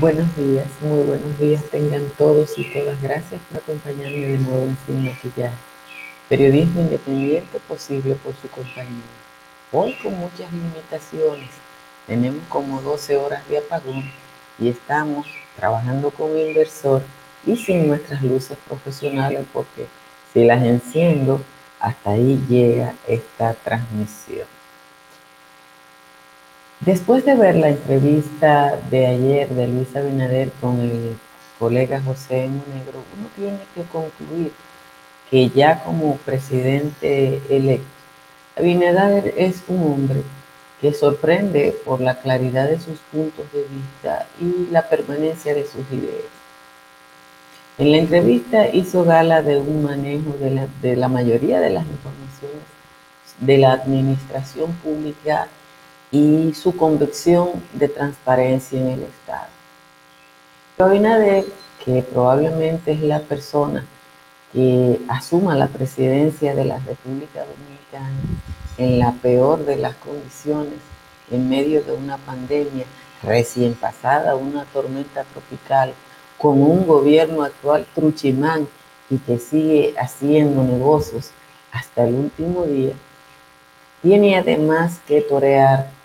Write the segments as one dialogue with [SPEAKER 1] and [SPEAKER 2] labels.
[SPEAKER 1] Buenos días, muy buenos días tengan todos y todas. Gracias por acompañarme de nuevo en Sin Maquillaje. Periodismo independiente posible por su compañía. Hoy con muchas limitaciones. Tenemos como 12 horas de apagón y estamos trabajando con inversor y sin nuestras luces profesionales porque si las enciendo, hasta ahí llega esta transmisión. Después de ver la entrevista de ayer de Luis Abinader con el colega José Monegro, uno tiene que concluir que ya como presidente electo, Abinader es un hombre que sorprende por la claridad de sus puntos de vista y la permanencia de sus ideas. En la entrevista hizo gala de un manejo de la, de la mayoría de las informaciones de la administración pública y su convicción de transparencia en el Estado. Abinader, que probablemente es la persona que asuma la presidencia de la República Dominicana en la peor de las condiciones, en medio de una pandemia recién pasada, una tormenta tropical, con un gobierno actual truchimán y que sigue haciendo negocios hasta el último día, tiene además que torear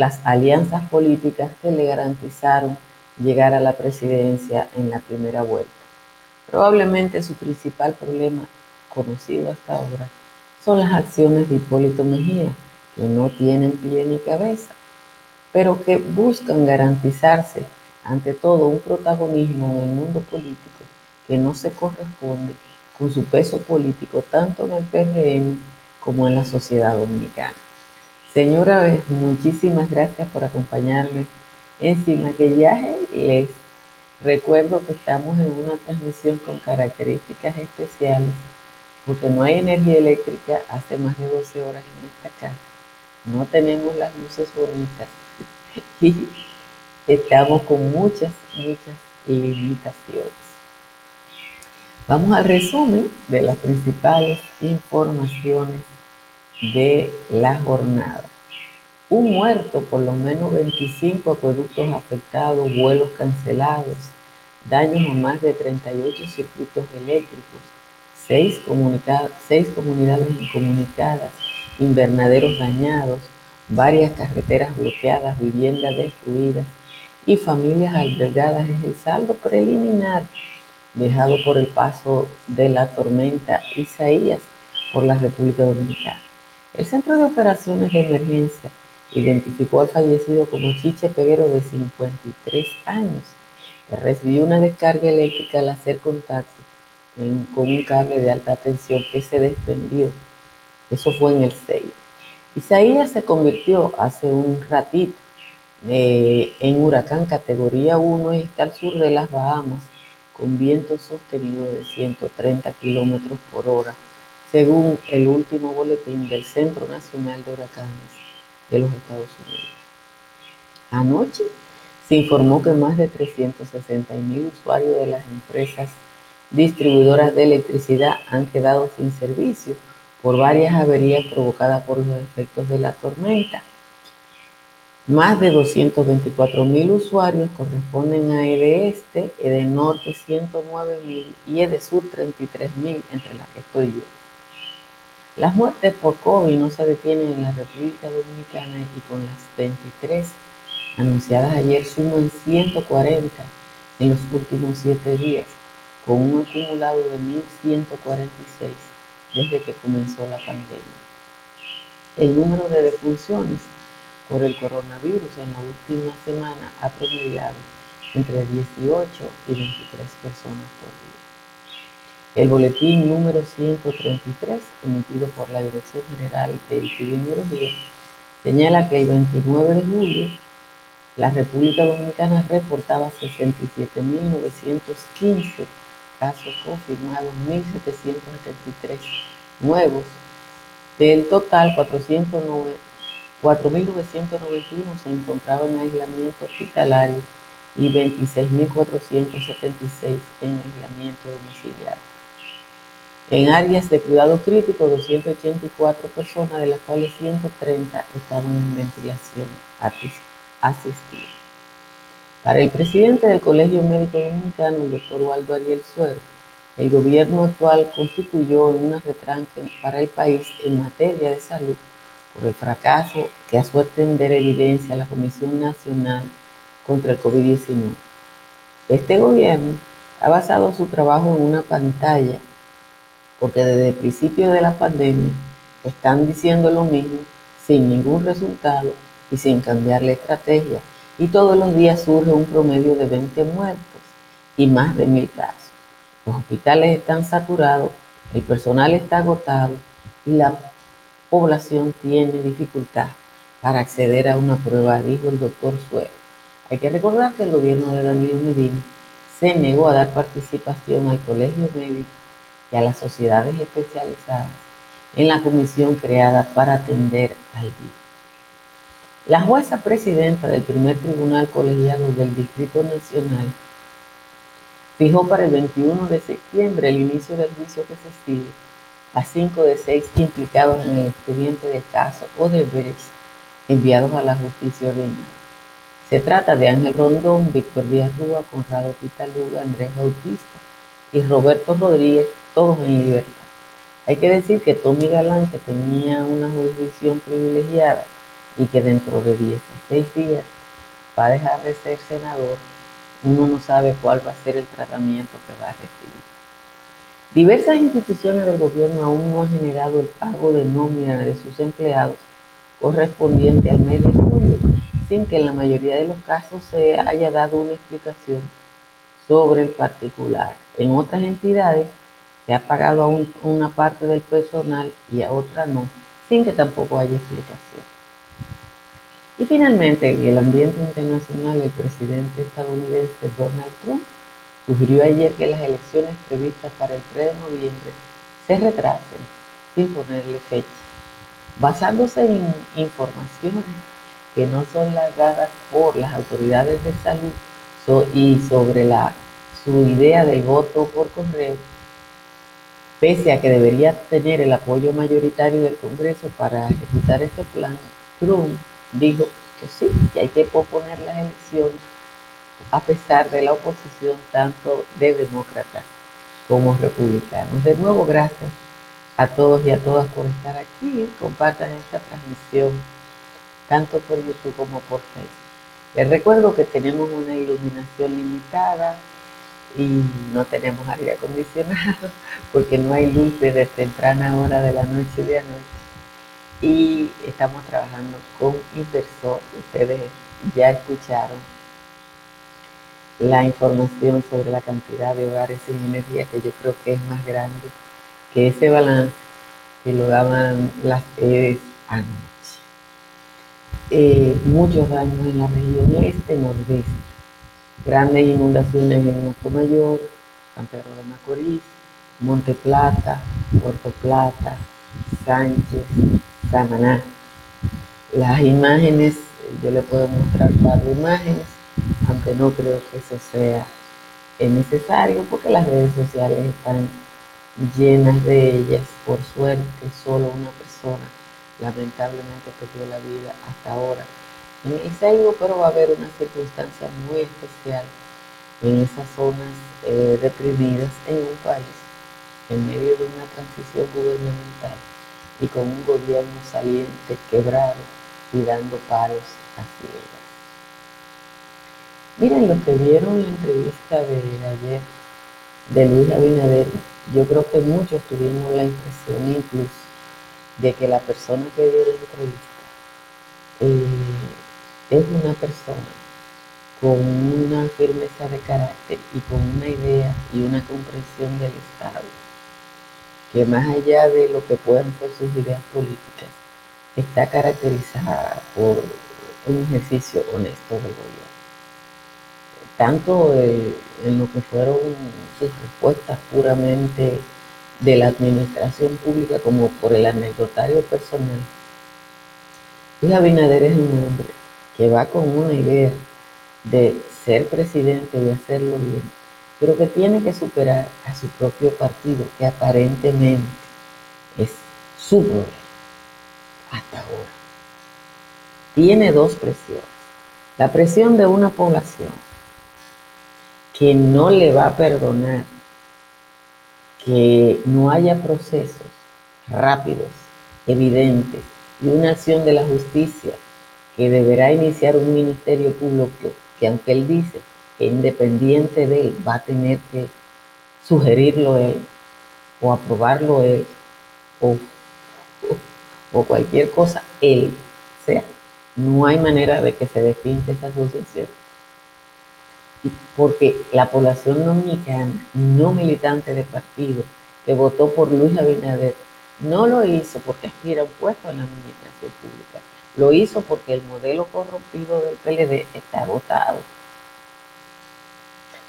[SPEAKER 1] las alianzas políticas que le garantizaron llegar a la presidencia en la primera vuelta. Probablemente su principal problema, conocido hasta ahora, son las acciones de Hipólito Mejía, que no tienen pie ni cabeza, pero que buscan garantizarse ante todo un protagonismo en el mundo político que no se corresponde con su peso político tanto en el PRM como en la sociedad dominicana. Señora, muchísimas gracias por acompañarme en Sin Maquillaje. Les recuerdo que estamos en una transmisión con características especiales porque no hay energía eléctrica hace más de 12 horas en esta casa. No tenemos las luces bonitas y estamos con muchas, muchas limitaciones. Vamos al resumen de las principales informaciones de la jornada. Un muerto, por lo menos 25 acueductos afectados, vuelos cancelados, daños a más de 38 circuitos eléctricos, seis, seis comunidades incomunicadas, invernaderos dañados, varias carreteras bloqueadas, viviendas destruidas y familias albergadas es el saldo preliminar dejado por el paso de la tormenta Isaías por la República Dominicana. El Centro de Operaciones de Emergencia identificó al fallecido como Chiche Peguero de 53 años, que recibió una descarga eléctrica al hacer contacto con un cable de alta tensión que se desprendió. Eso fue en el 6. Isaías se convirtió hace un ratito eh, en huracán categoría 1 y está al sur de las Bahamas con viento sostenido de 130 kilómetros por hora según el último boletín del Centro Nacional de Huracanes de los Estados Unidos. Anoche se informó que más de 360 mil usuarios de las empresas distribuidoras de electricidad han quedado sin servicio por varias averías provocadas por los efectos de la tormenta. Más de 224 mil usuarios corresponden a EDESTE, Norte 109 mil y EDESUR 33 mil, entre las que estoy yo. Las muertes por COVID no se detienen en la República Dominicana y con las 23 anunciadas ayer suman 140 en los últimos 7 días, con un acumulado de 1.146 desde que comenzó la pandemia. El número de defunciones por el coronavirus en la última semana ha promediado entre 18 y 23 personas por. El boletín número 133, emitido por la Dirección General de Epidemiología, señala que el 29 de julio la República Dominicana reportaba 67.915 casos confirmados, 1.773 nuevos. Del total, 4.991 se encontraban en aislamiento hospitalario y 26.476 en aislamiento domiciliario. En áreas de cuidado crítico, 284 personas, de las cuales 130 estaban en ventilación asistida. Para el presidente del Colegio Médico Dominicano, el doctor Waldo Ariel Suero, el gobierno actual constituyó una retranque para el país en materia de salud por el fracaso que a su entender evidencia la Comisión Nacional contra el COVID-19. Este gobierno ha basado su trabajo en una pantalla porque desde el principio de la pandemia están diciendo lo mismo sin ningún resultado y sin cambiar la estrategia. Y todos los días surge un promedio de 20 muertos y más de mil casos. Los hospitales están saturados, el personal está agotado y la población tiene dificultad para acceder a una prueba, dijo el doctor Suero. Hay que recordar que el gobierno de Danilo Medina se negó a dar participación al colegio médico y a las sociedades especializadas en la comisión creada para atender al virus. La jueza presidenta del primer tribunal colegiado del Distrito Nacional fijó para el 21 de septiembre el inicio del juicio que se sigue a cinco de seis implicados en el expediente de caso o deberes enviados a la justicia ordinaria. Se trata de Ángel Rondón, Víctor Díaz Rúa, Conrado Pitaluga, Andrés Bautista y Roberto Rodríguez, todos en libertad. Hay que decir que Tommy Galán, tenía una jurisdicción privilegiada y que dentro de 16 días va a dejar de ser senador, uno no sabe cuál va a ser el tratamiento que va a recibir. Diversas instituciones del gobierno aún no han generado el pago de nómina de sus empleados correspondiente al mes de julio, sin que en la mayoría de los casos se haya dado una explicación sobre el particular. En otras entidades se ha pagado a una parte del personal y a otra no, sin que tampoco haya explicación. Y finalmente, en el ambiente internacional, el presidente estadounidense Donald Trump sugirió ayer que las elecciones previstas para el 3 de noviembre se retrasen sin ponerle fecha, basándose en informaciones que no son las dadas por las autoridades de salud y sobre la, su idea del voto por correo, pese a que debería tener el apoyo mayoritario del Congreso para ejecutar este plan, Trump dijo que sí, que hay que posponer las elecciones a pesar de la oposición tanto de demócratas como republicanos. De nuevo, gracias a todos y a todas por estar aquí. Compartan esta transmisión tanto por YouTube como por Facebook. Les recuerdo que tenemos una iluminación limitada y no tenemos aire acondicionado porque no hay luz desde temprana hora de la noche y de anoche. Y estamos trabajando con inversor. Ustedes ya escucharon la información sobre la cantidad de hogares sin energía, que yo creo que es más grande que ese balance que lo daban las EDES anoche. Eh, muchos daños en la región este, nordeste, grandes inundaciones en Mayor, San Pedro de Macorís, Monte Plata, Puerto Plata, Sánchez, Samaná. Las imágenes, yo le puedo mostrar de imágenes aunque no creo que eso sea necesario porque las redes sociales están llenas de ellas. Por suerte, solo una persona lamentablemente perdió la vida hasta ahora en el Seibo, pero va a haber una circunstancia muy especial en esas zonas eh, reprimidas en un país en medio de una transición gubernamental y con un gobierno saliente quebrado y dando paros a ciegas. Miren, los que vieron la entrevista de ayer de Luis Abinader, yo creo que muchos tuvimos la impresión incluso de que la persona que dio la entrevista eh, es una persona con una firmeza de carácter y con una idea y una comprensión del Estado, que más allá de lo que puedan ser sus ideas políticas, está caracterizada por un ejercicio honesto del gobierno tanto en lo que fueron sus respuestas puramente de la administración pública como por el anecdotario personal. Luis Abinader es un hombre que va con una idea de ser presidente, de hacerlo bien, pero que tiene que superar a su propio partido, que aparentemente es su problema hasta ahora. Tiene dos presiones. La presión de una población que no le va a perdonar que no haya procesos rápidos, evidentes, y una acción de la justicia que deberá iniciar un ministerio público que aunque él dice que independiente de él va a tener que sugerirlo él o aprobarlo él o, o, cualquier cosa él sea. No hay manera de que se define esa sucesión. Porque la población dominicana, no militante de partido, que votó por Luis Abinader, no lo hizo porque aspira un puesto en la administración pública. Lo hizo porque el modelo corrompido del PLD está agotado.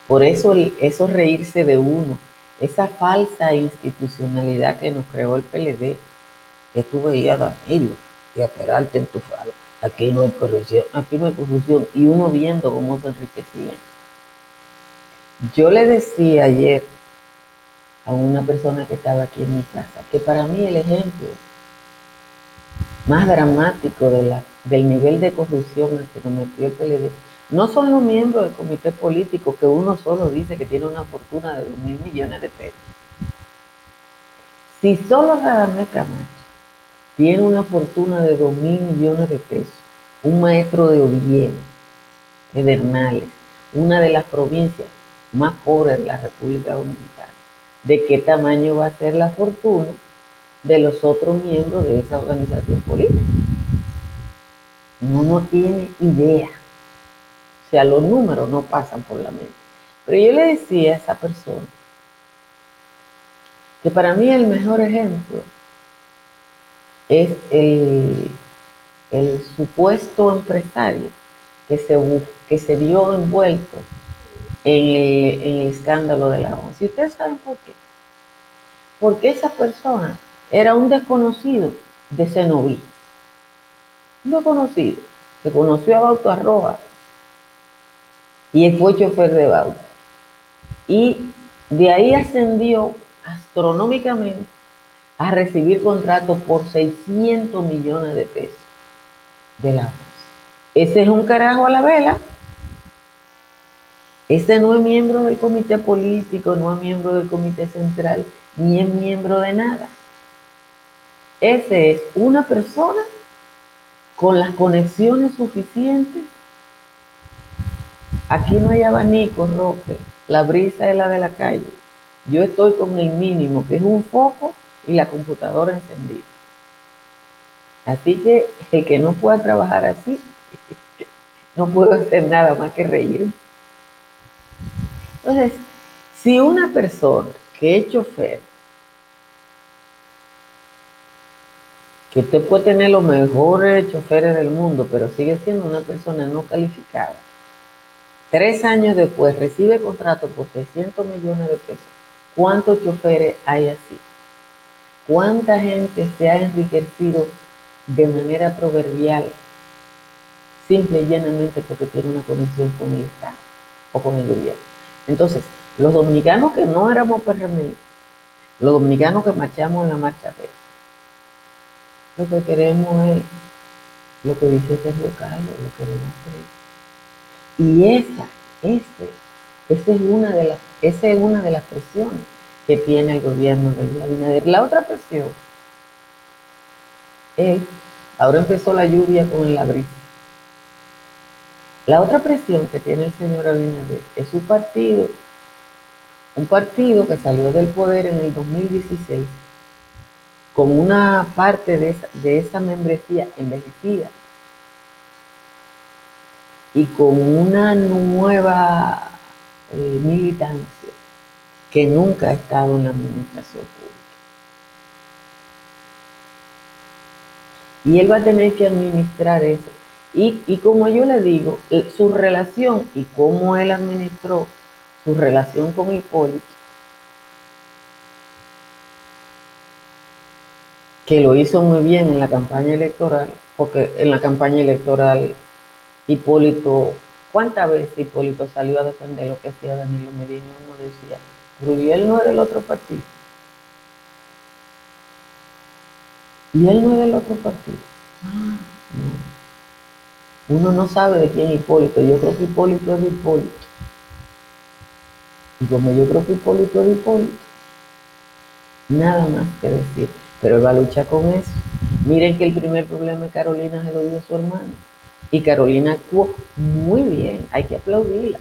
[SPEAKER 1] Por eso eso reírse de uno, esa falsa institucionalidad que nos creó el PLD, que tú veías a Danilo y a Peralta entufado. Aquí no hay corrupción, aquí no hay corrupción. Y uno viendo cómo se enriquecían. Yo le decía ayer a una persona que estaba aquí en mi casa que para mí el ejemplo más dramático de la, del nivel de corrupción al que nos metió el PLD no son los miembros del comité político que uno solo dice que tiene una fortuna de dos mil millones de pesos. Si solo Radamés Camacho tiene una fortuna de dos mil millones de pesos, un maestro de Oviedo, Pedernales, una de las provincias más pobres de la República Dominicana, de qué tamaño va a ser la fortuna de los otros miembros de esa organización política. Uno no tiene idea sea, los números no pasan por la mente. Pero yo le decía a esa persona que para mí el mejor ejemplo es el, supuesto empresario que se, que se vio envuelto en el, escándalo de la ONU. Si ustedes saben por qué. Porque esa persona era un desconocido de Cenoví. Un desconocido que conoció a Bauto Arroba y fue chofer de bauta. Y de ahí ascendió astronómicamente a recibir contratos por 600 millones de pesos de la Ese es un carajo a la vela. Ese no es miembro del comité político, no es miembro del comité central, ni es miembro de nada. Ese es una persona con las conexiones suficientes Aquí no hay abanico, Roque. La brisa es la de la calle. Yo estoy con el mínimo, que es un foco y la computadora encendida. Así que el que no pueda trabajar así, no puedo hacer nada más que reír. Entonces, si una persona que es chofer, que usted puede tener los mejores choferes del mundo, pero sigue siendo una persona no calificada, Tres años después recibe contrato por 600 millones de pesos. ¿Cuántos choferes hay así? ¿Cuánta gente se ha enriquecido de manera proverbial, simple y llanamente porque tiene una conexión con el Estado o con el gobierno? Entonces, los dominicanos que no éramos PRM, los dominicanos que marchamos en la marcha de lo que queremos es lo que dice Sergio Carlos, lo que queremos creer y esa, esa es una de las, esa es una de las presiones que tiene el gobierno de Abinader. La otra presión es, ahora empezó la lluvia con la brisa. La otra presión que tiene el señor Abinader es su partido, un partido que salió del poder en el 2016 con una parte de esa, de esa membresía envejecida y con una nueva eh, militancia que nunca ha estado en la administración pública. Y él va a tener que administrar eso. Y, y como yo le digo, su relación y cómo él administró su relación con Hipólito, que lo hizo muy bien en la campaña electoral, porque en la campaña electoral Hipólito, ¿cuántas veces Hipólito salió a defender lo que hacía Danilo Medina? Uno decía, él no es del otro partido. Y él no es del otro partido. Uno no sabe de quién Hipólito. Yo creo que Hipólito es Hipólito. Y como yo creo que Hipólito es Hipólito, nada más que decir. Pero él va a luchar con eso. Miren que el primer problema de Carolina se lo dio su hermano. Y Carolina actuó muy bien, hay que aplaudirla.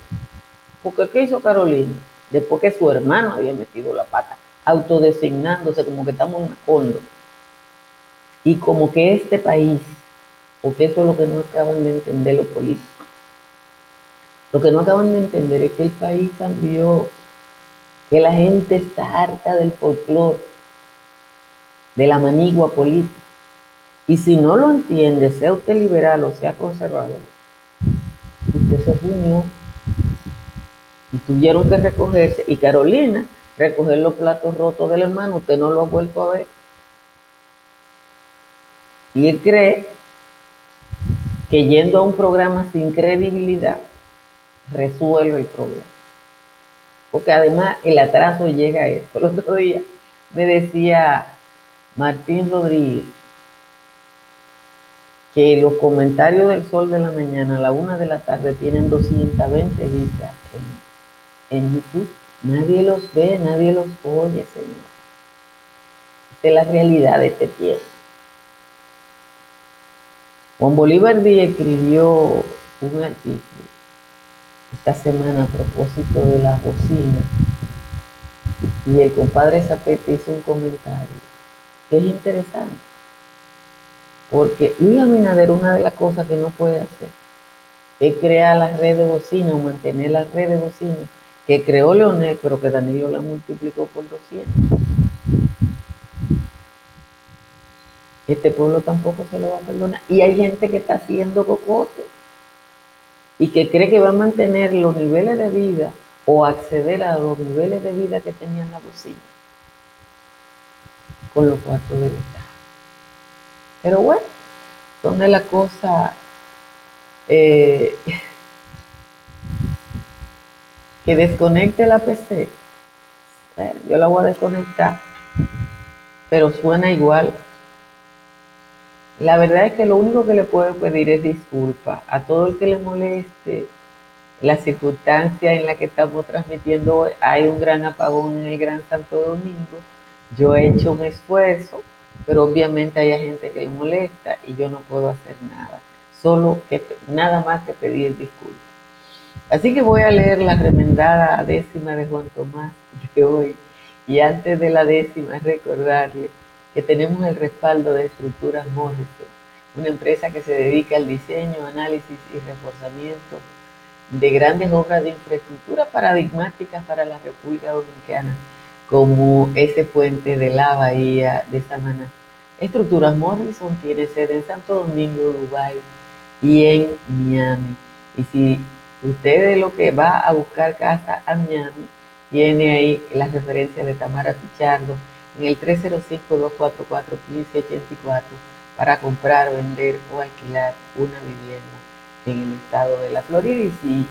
[SPEAKER 1] Porque ¿qué hizo Carolina? Después que su hermano había metido la pata, autodesignándose como que estamos en fondo. Y como que este país, porque eso es lo que no acaban de entender los políticos, lo que no acaban de entender es que el país cambió, que la gente está harta del folclore, de la manigua política. Y si no lo entiende, sea usted liberal o sea conservador, usted se unió y tuvieron que recogerse. Y Carolina, recoger los platos rotos del hermano, usted no lo ha vuelto a ver. Y él cree que yendo a un programa sin credibilidad, resuelve el problema. Porque además el atraso llega a esto. El otro día me decía Martín Rodríguez que los comentarios del sol de la mañana a la una de la tarde tienen 220 vistas en, YouTube. Nadie los ve, nadie los oye, Señor. Esta es la realidad de este tiempo. Juan Bolívar Díaz escribió un artículo esta semana a propósito de la bocina y el compadre Zapete hizo un comentario es interesante. Porque Luis Abinader una de las cosas que no puede hacer es crear la red de bocina o mantener la red de bocina que creó Leonel pero que Danilo la multiplicó por 200 este pueblo tampoco se lo va a perdonar. Y hay gente que está haciendo cocote y que cree que va a mantener los niveles de vida o acceder a los niveles de vida que tenían la bocina con los cuartos de Estado. Pero bueno, son de las cosas eh, que desconecte la PC. yo la voy a desconectar, pero suena igual la verdad es que lo único que le puedo pedir es disculpa a todo el que le moleste la circunstancia en la que estamos transmitiendo hoy. Hay un gran apagón en el Gran Santo Domingo. Yo he hecho un esfuerzo, pero obviamente hay gente que le molesta y yo no puedo hacer nada. Solo que nada más que pedir disculpas. Así que voy a leer la remendada décima de Juan Tomás de hoy. Y antes de la décima, recordarle que tenemos el respaldo de Estructuras Morrison, una empresa que se dedica al diseño, análisis y reforzamiento de grandes obras de infraestructura paradigmáticas para la República Dominicana, como ese puente de la bahía de Samaná. Estructuras Morrison tiene sede en Santo Domingo, Dubái y en Miami. Y si usted es lo que va a buscar casa a Miami, tiene ahí la referencia de Tamara Pichardo, en el 305-244-1584 para comprar, vender o alquilar una vivienda en el estado de la Florida y si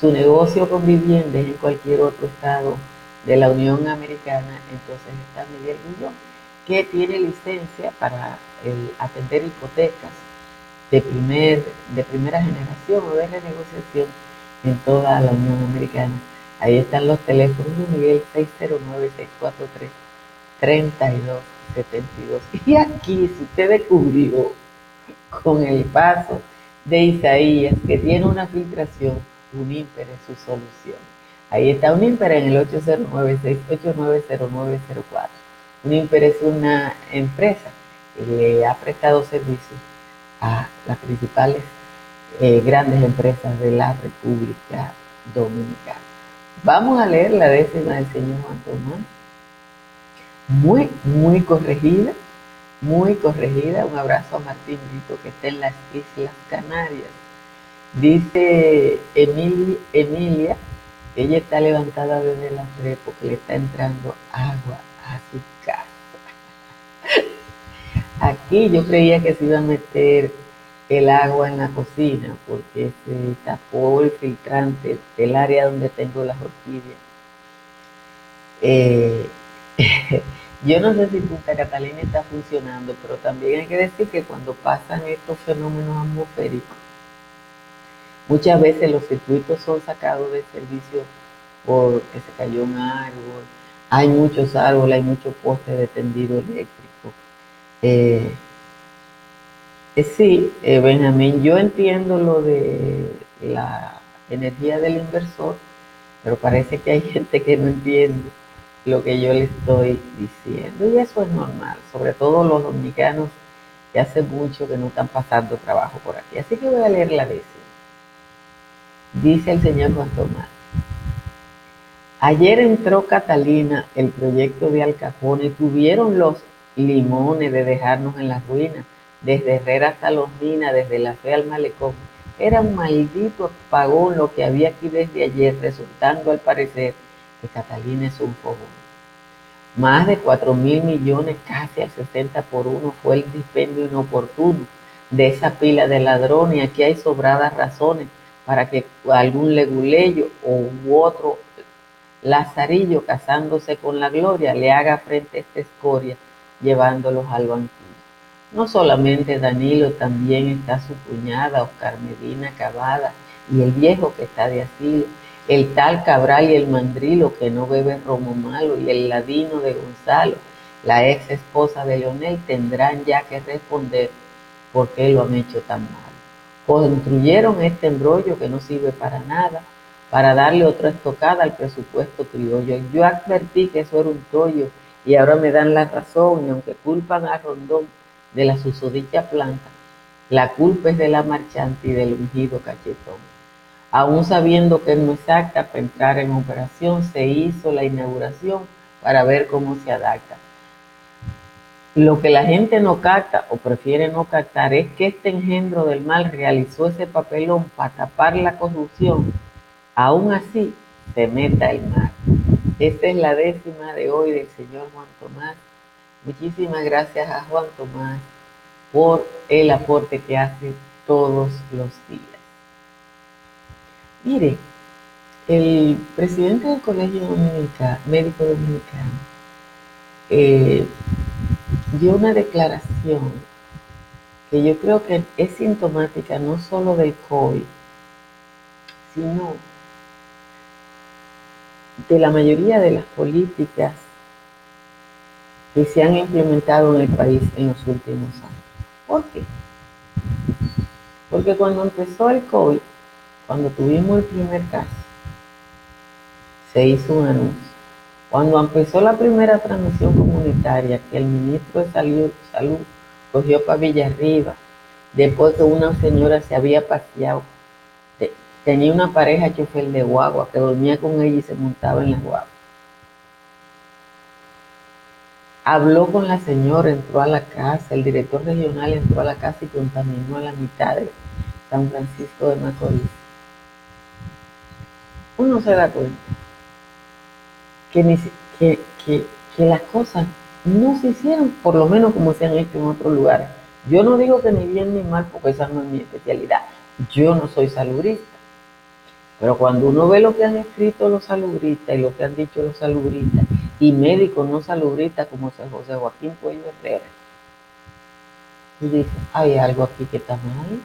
[SPEAKER 1] su negocio con vivienda es en cualquier otro estado de la Unión Americana, entonces está Miguel Guillón, que tiene licencia para atender hipotecas de, primer, de primera generación o de renegociación en toda la Unión Americana. Ahí están los teléfonos de Miguel 609-643. 32, 72. Y aquí, si usted descubrió con el paso de Isaías que tiene una filtración, un es su solución. Ahí está un en el 809-689-0904. Un es una empresa que le ha prestado servicios a las principales eh, grandes empresas de la República Dominicana. Vamos a leer la décima del señor Juan Tomás muy, muy corregida, muy corregida. Un abrazo a Martín Brito que está en las Islas Canarias. Dice Emilia ella está levantada desde las 3 porque le está entrando agua a su casa. Aquí yo creía que se iba a meter el agua en la cocina porque se tapó el filtrante del área donde tengo las orquídeas. Eh, Yo no sé si Punta Catalina está funcionando, pero también hay que decir que cuando pasan estos fenómenos atmosféricos, muchas veces los circuitos son sacados de servicio porque se cayó un árbol. Hay muchos árboles, hay muchos postes de tendido eléctrico. Eh, eh, sí, eh, Benjamín, yo entiendo lo de la energía del inversor, pero parece que hay gente que no entiende lo que yo le estoy diciendo. Y eso es normal, sobre todo los dominicanos que hace mucho que no están pasando trabajo por aquí. Así que voy a leer la décima. Dice el señor Juan Tomás. Ayer entró Catalina, el proyecto de Alcapone, y tuvieron los limones de dejarnos en las ruinas, desde Herrera hasta Los Minas, desde la Fe al Malecón. Era un maldito apagón lo que había aquí desde ayer, resultando al parecer que Catalina es un fogón. Más de 4 mil millones, casi al 60 por uno, fue el dispendio inoportuno de esa pila de ladrones. Y aquí hay sobradas razones para que algún leguleyo u otro lazarillo casándose con la gloria le haga frente a esta escoria llevándolos al banquillo. No solamente Danilo, también está su cuñada Oscar Medina Cavada y el viejo que está de asilo, el tal Cabral y el mandrilo que no bebe romo malo y el ladino de Gonzalo, la ex esposa de Leonel, tendrán ya que responder por qué lo han hecho tan mal construyeron este embrollo que no sirve para nada, para darle otra estocada al presupuesto criollo. Yo advertí que eso era un tollo y ahora me dan la razón, y aunque culpan a Rondón de la susodicha planta, la culpa es de la marchante y del ungido cachetón. Aún sabiendo que no es acta para entrar en operación, se hizo la inauguración para ver cómo se adapta. Lo que la gente no capta o prefiere no captar es que este engendro del mal realizó ese papelón para tapar la corrupción. Aún así, se meta el mal. Esta es la décima de hoy del señor Juan Tomás. Muchísimas gracias a Juan Tomás por el aporte que hace todos los días. Mire, el presidente del Colegio Médico Dominicano eh, dio una declaración que yo creo que es sintomática no solo del COVID, sino de la mayoría de las políticas que se han implementado en el país en los últimos años. ¿Por qué? Porque cuando empezó el COVID, cuando tuvimos el primer caso, se hizo un anuncio cuando empezó la primera transmisión comunitaria, que el ministro de Salud, cogió para Villarriba, después que una señora se había paseado, tenía una pareja chofer de guagua que dormía con ella y se montaba en la guagua. Habló con la señora, entró a la casa, el director regional entró a la casa y contaminó a la mitad de San Francisco de Macorís. Uno se da cuenta que, que, las cosas no se hicieron, por lo menos como se han hecho en otros lugares. Yo no digo que ni bien ni mal, porque esa no es mi especialidad. Yo no soy saludista. Pero cuando uno ve lo que han escrito los salubristas y lo que han dicho los salubristas y médicos no salubristas como José Joaquín Cuello Herrera, y dice, hay algo aquí que está mal.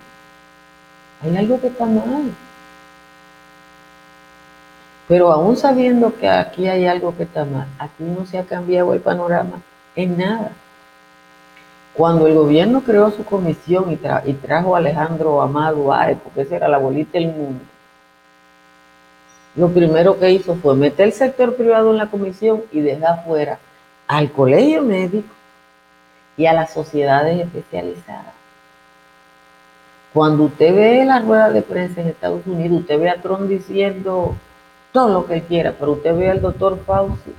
[SPEAKER 1] Hay algo que está mal. Pero aún sabiendo que aquí hay algo que está mal, aquí no se ha cambiado el panorama en nada. Cuando el gobierno creó su comisión y, trajo a Alejandro Amado Ae, porque esa era la bolita del mundo, lo primero que hizo fue meter el sector privado en la comisión y dejar fuera al colegio médico y a las sociedades especializadas. Cuando usted ve la rueda de prensa en Estados Unidos, usted ve a Trump diciendo todo lo que él quiera, pero usted ve al doctor Fauci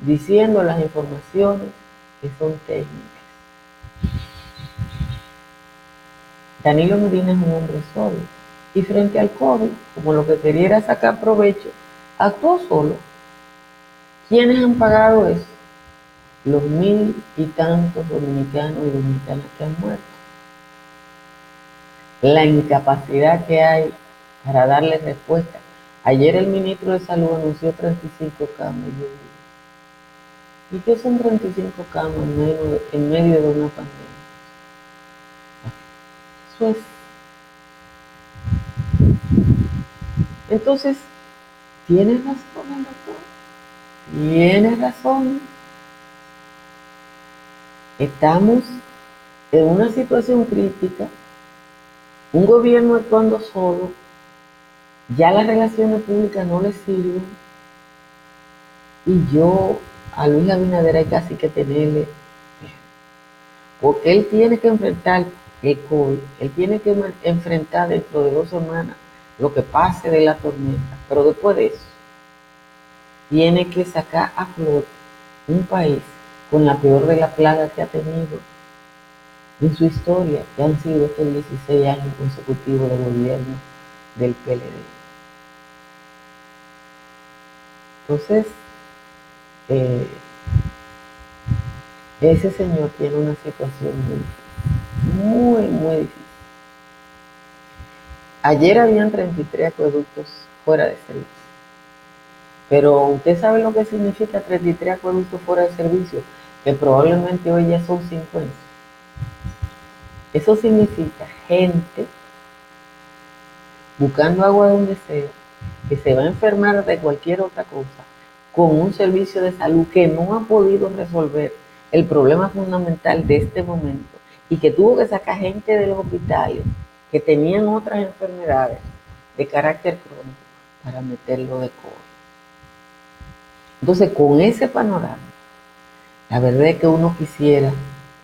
[SPEAKER 1] diciendo las informaciones que son técnicas. Danilo Medina es un hombre solo y frente al COVID, como lo que quería sacar provecho, actuó solo. ¿Quiénes han pagado eso? Los mil y tantos dominicanos y dominicanas que han muerto. La incapacidad que hay para darle respuesta. Ayer el ministro de Salud anunció 35 camas. ¿Y qué son 35 camas en medio, de, una pandemia? Eso es. Entonces, Tiene razón el doctor. Tiene razón. Estamos en una situación crítica, un gobierno actuando solo, ya las relaciones públicas no le sirven y yo a Luis Abinader hay casi que tenerle, porque él tiene que enfrentar el COVID, él tiene que enfrentar dentro de dos semanas lo que pase de la tormenta, pero después de eso, tiene que sacar a flote un país con la peor de la plaga que ha tenido en su historia, que han sido estos 16 años consecutivos de gobierno del PLD. Entonces, eh, ese señor tiene una situación muy, muy, muy difícil. Ayer habían 33 acueductos fuera de servicio. Pero usted sabe lo que significa 33 acueductos fuera de servicio, que probablemente hoy ya son 50. Eso significa gente buscando agua donde sea, que se va a enfermar de cualquier otra cosa, con un servicio de salud que no ha podido resolver el problema fundamental de este momento y que tuvo que sacar gente de los hospitales que tenían otras enfermedades de carácter crónico para meterlo de COVID. Entonces, con ese panorama, la verdad es que uno quisiera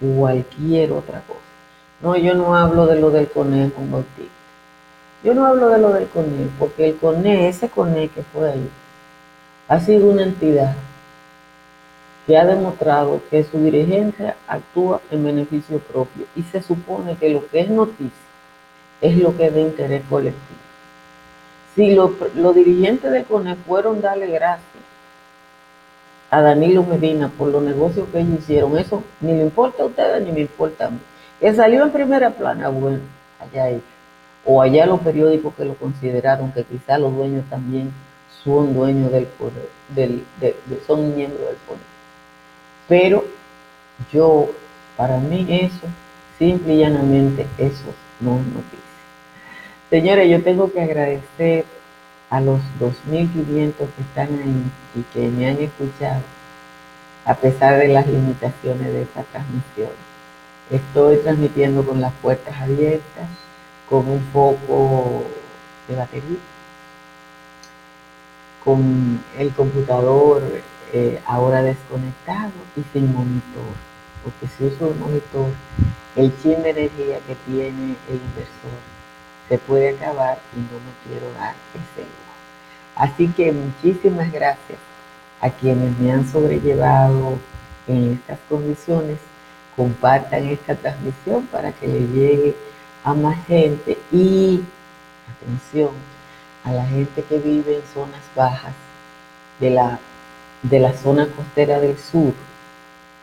[SPEAKER 1] cualquier otra cosa. No, yo no hablo de lo del conejo bautista. Yo no hablo de lo del conejo, porque el CONE, ese CONE que fue ahí, ha sido una entidad que ha demostrado que su dirigencia actúa en beneficio propio y se supone que lo que es noticia es lo que es de interés colectivo. Si los dirigentes del CONE fueron darle gracias a Danilo Medina por los negocios que ellos hicieron, eso ni le importa a ustedes ni me importa a mí. Que salió en primera plana, bueno, allá ellos. O allá los periódicos que lo consideraron, que quizá los dueños también son dueños del poder, son miembros del poder. Pero yo, para mí eso, simple y llanamente, eso no es noticia. Señores, yo tengo que agradecer a los 2.500 que están ahí y que me han escuchado, a pesar de las limitaciones de esta transmisión. Estoy transmitiendo con las puertas abiertas, con un foco de batería, con el computador eh, ahora desconectado y sin monitor, porque si uso el monitor, el chin de energía que tiene el inversor se puede acabar y no me quiero dar ese lujo. Así que muchísimas gracias a quienes me han sobrellevado en estas condiciones compartan esta transmisión para que le llegue a más gente y, atención, a la gente que vive en zonas bajas de la, de la zona costera del sur,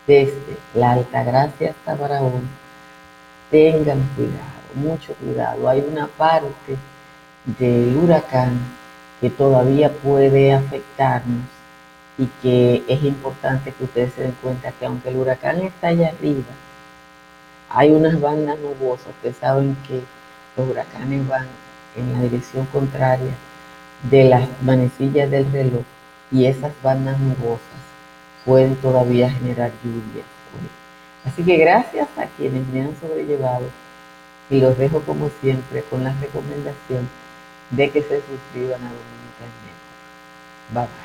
[SPEAKER 1] desde la Altagracia hasta Barahona, tengan cuidado, mucho cuidado. Hay una parte del huracán que todavía puede afectarnos y que es importante que ustedes se den cuenta que aunque el huracán está allá arriba, hay unas bandas nubosas, ustedes saben que los huracanes van en la dirección contraria de las manecillas del reloj y esas bandas nubosas pueden todavía generar lluvias. Así que gracias a quienes me han sobrellevado y los dejo como siempre con la recomendación de que se suscriban a Dominican Network. Bye bye.